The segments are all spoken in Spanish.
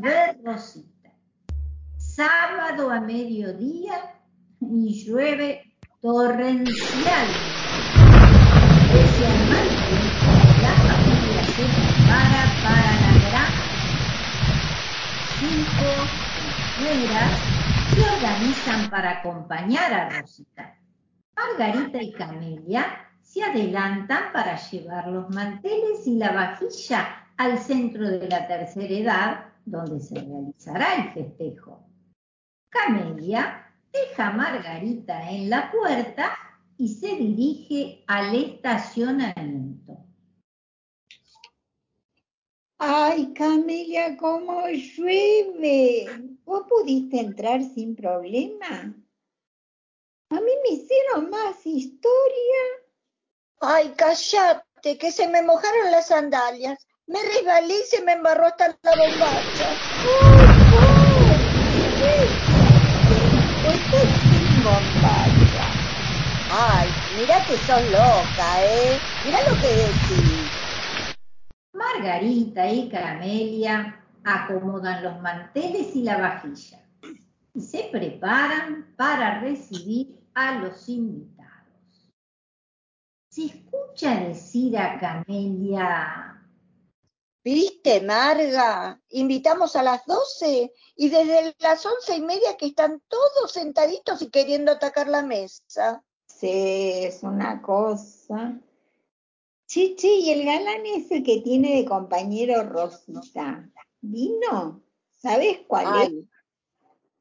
de Rosita. Sábado a mediodía y llueve torrencial. Pese al mal la familia se prepara para la gran Chicos y se organizan para acompañar a Rosita. Margarita y Camelia se adelantan para llevar los manteles y la vajilla al centro de la tercera edad donde se realizará el festejo. Camelia deja a Margarita en la puerta y se dirige al estacionamiento. ¡Ay, Camelia, cómo llueve! ¿Vos pudiste entrar sin problema? A mí me hicieron más historia. ¡Ay, callate, que se me mojaron las sandalias! Me resbalé y se me embarró hasta la bombacha. ¡Uy. Estoy sin bombacha. Ay, mira que sos loca, ¿eh? Mira lo que decís. Margarita y Camelia acomodan los manteles y la vajilla y se preparan para recibir a los invitados. Se escucha decir a Camelia, Viste, Marga, invitamos a las 12 y desde las once y media que están todos sentaditos y queriendo atacar la mesa. Sí, es una cosa. Che, che, y el galán ese que tiene de compañero Rosita, ¿vino? ¿Sabes cuál es?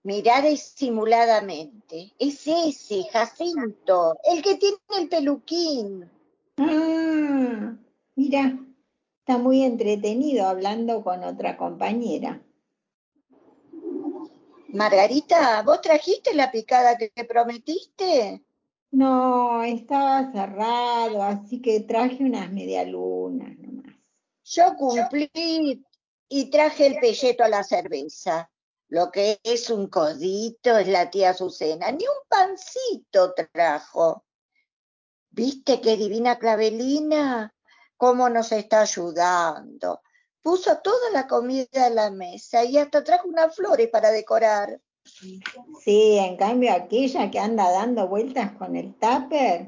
Mirá disimuladamente. Es ese, Jacinto, el que tiene el peluquín. Ah, mira está muy entretenido hablando con otra compañera. Margarita, ¿vos trajiste la picada que te prometiste? No, estaba cerrado, así que traje unas medialunas nomás. Yo cumplí y traje el pelleto a la cerveza. Lo que es un codito es la tía Azucena. Ni un pancito trajo. ¿Viste qué divina clavelina? cómo nos está ayudando. Puso toda la comida en la mesa y hasta trajo unas flores para decorar. Sí, en cambio aquella que anda dando vueltas con el tupper,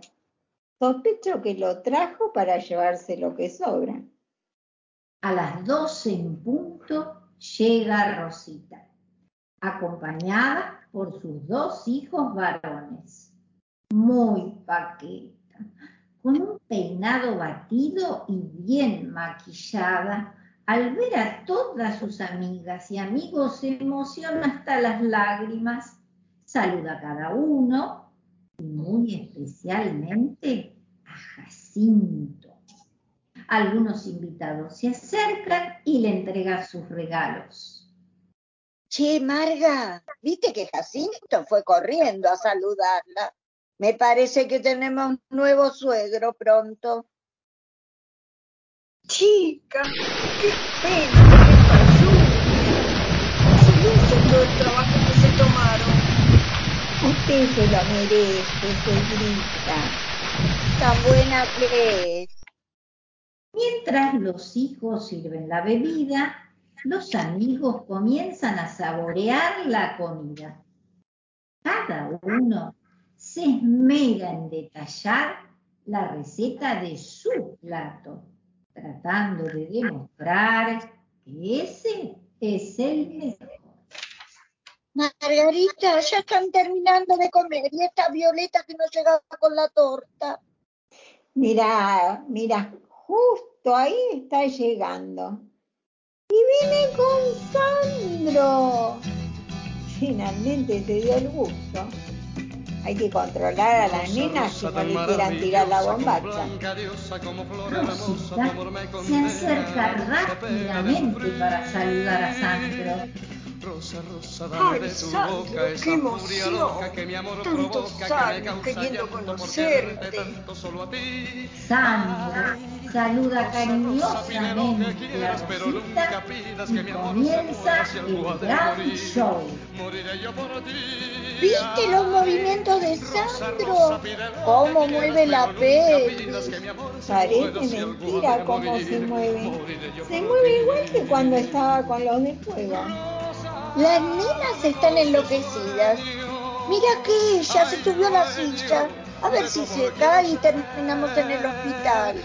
sospecho que lo trajo para llevarse lo que sobra. A las doce en punto llega Rosita, acompañada por sus dos hijos varones. Muy paqueta, con un peinado batido y bien maquillada, al ver a todas sus amigas y amigos se emociona hasta las lágrimas, saluda a cada uno y muy especialmente a Jacinto. Algunos invitados se acercan y le entregan sus regalos. Che, Marga, viste que Jacinto fue corriendo a saludarla. Me parece que tenemos un nuevo suegro pronto. Chica, qué pena que pasó. Se hizo todo el trabajo que se tomaron. Usted se lo merece, suegrita. Tan buena que es. Mientras los hijos sirven la bebida, los amigos comienzan a saborear la comida. Cada uno se esmera en detallar la receta de su plato, tratando de demostrar que ese es el mejor. Margarita, ya están terminando de comer y esta Violeta que no llegaba con la torta. Mira, mira, justo ahí está llegando. Y viene con Sandro. Finalmente se dio el gusto. Hay que controlar a las nenas que no quieran tirar la bombacha. Rosita se acerca rápidamente para saludar a Sandro. Rosa, rosa, dame tu boca esa furia loca que mi amor provoca, que me causa llanto por tanto solo a ti. Sandro saluda cariñosamente a Rosita y comienza el gran show. Moriré yo por ti. ¿Viste los movimientos de Sandro? ¿Cómo mueve la pelvis? Parece mentira cómo se mueve. Se mueve igual que cuando estaba con los de fuego. Las nenas están enloquecidas. Mira que ella se subió a la silla. A ver si se cae y terminamos en el hospital.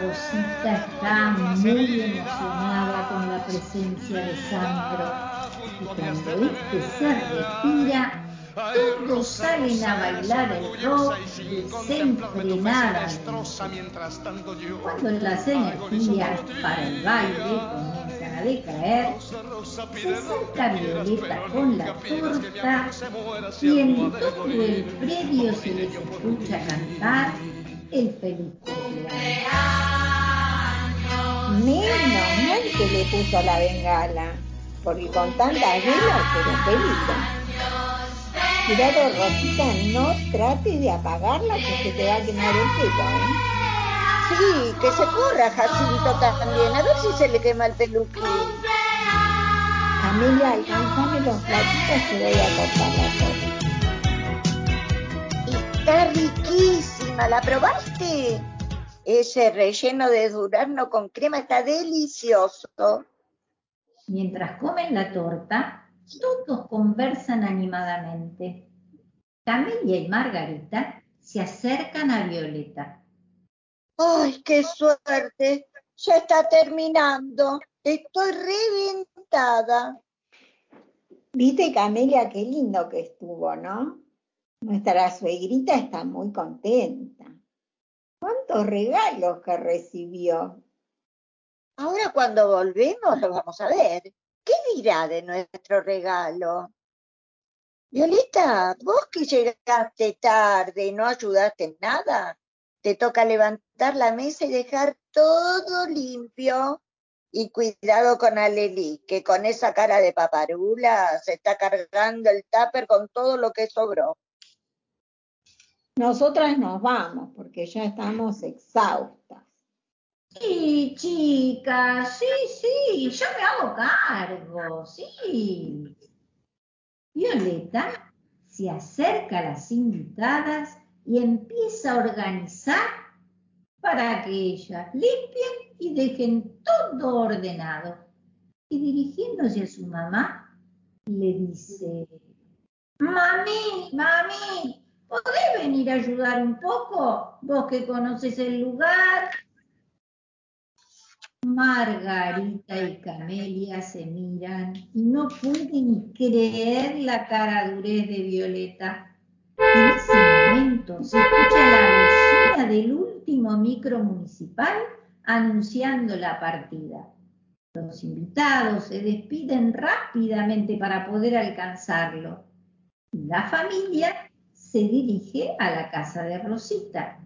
Rosita está muy emocionada con la presencia de Sandro cuando este se retira, todos salen a bailar el rock desenfrenadamente. Cuando las energías para el baile comienzan a decaer, se acerca Violeta con la torta y en todo el predio se les escucha cantar el feliz cumpleaños. Menos mal que le puso la bengala, porque con tantas velas era peligro. Cuidado, Rosita, no trates de apagarla que te va a quemar el pelo, ¿eh? Sí, que se corra Jacinto también, a ver si se le quema el peluquín. Amelia, alcanzame los platitos que voy a cortar la torta. Está riquísima, ¿la probaste? Ese relleno de durazno con crema está delicioso. Mientras comen la torta, todos conversan animadamente. Camelia y Margarita se acercan a Violeta. ¡Ay, qué suerte! Ya está terminando. Estoy reventada. Viste, Camelia, qué lindo que estuvo, ¿no? Nuestra suegrita está muy contenta. ¿Cuántos regalos que recibió? Ahora cuando volvemos lo vamos a ver. ¿Qué dirá de nuestro regalo? Violeta, vos que llegaste tarde y no ayudaste en nada, te toca levantar la mesa y dejar todo limpio. Y cuidado con Aleli, que con esa cara de paparula se está cargando el tupper con todo lo que sobró. Nosotras nos vamos porque ya estamos exhaustas. Sí, chicas, sí, sí, yo me hago cargo, sí. Violeta se acerca a las invitadas y empieza a organizar para que ellas limpien y dejen todo ordenado. Y dirigiéndose a su mamá, le dice, mami, mami, ¿podés venir a ayudar un poco? Vos que conoces el lugar. Margarita y Camelia se miran y no pueden creer la cara durez de Violeta. En ese momento se escucha la bocina del último micro municipal anunciando la partida. Los invitados se despiden rápidamente para poder alcanzarlo. La familia se dirige a la casa de Rosita.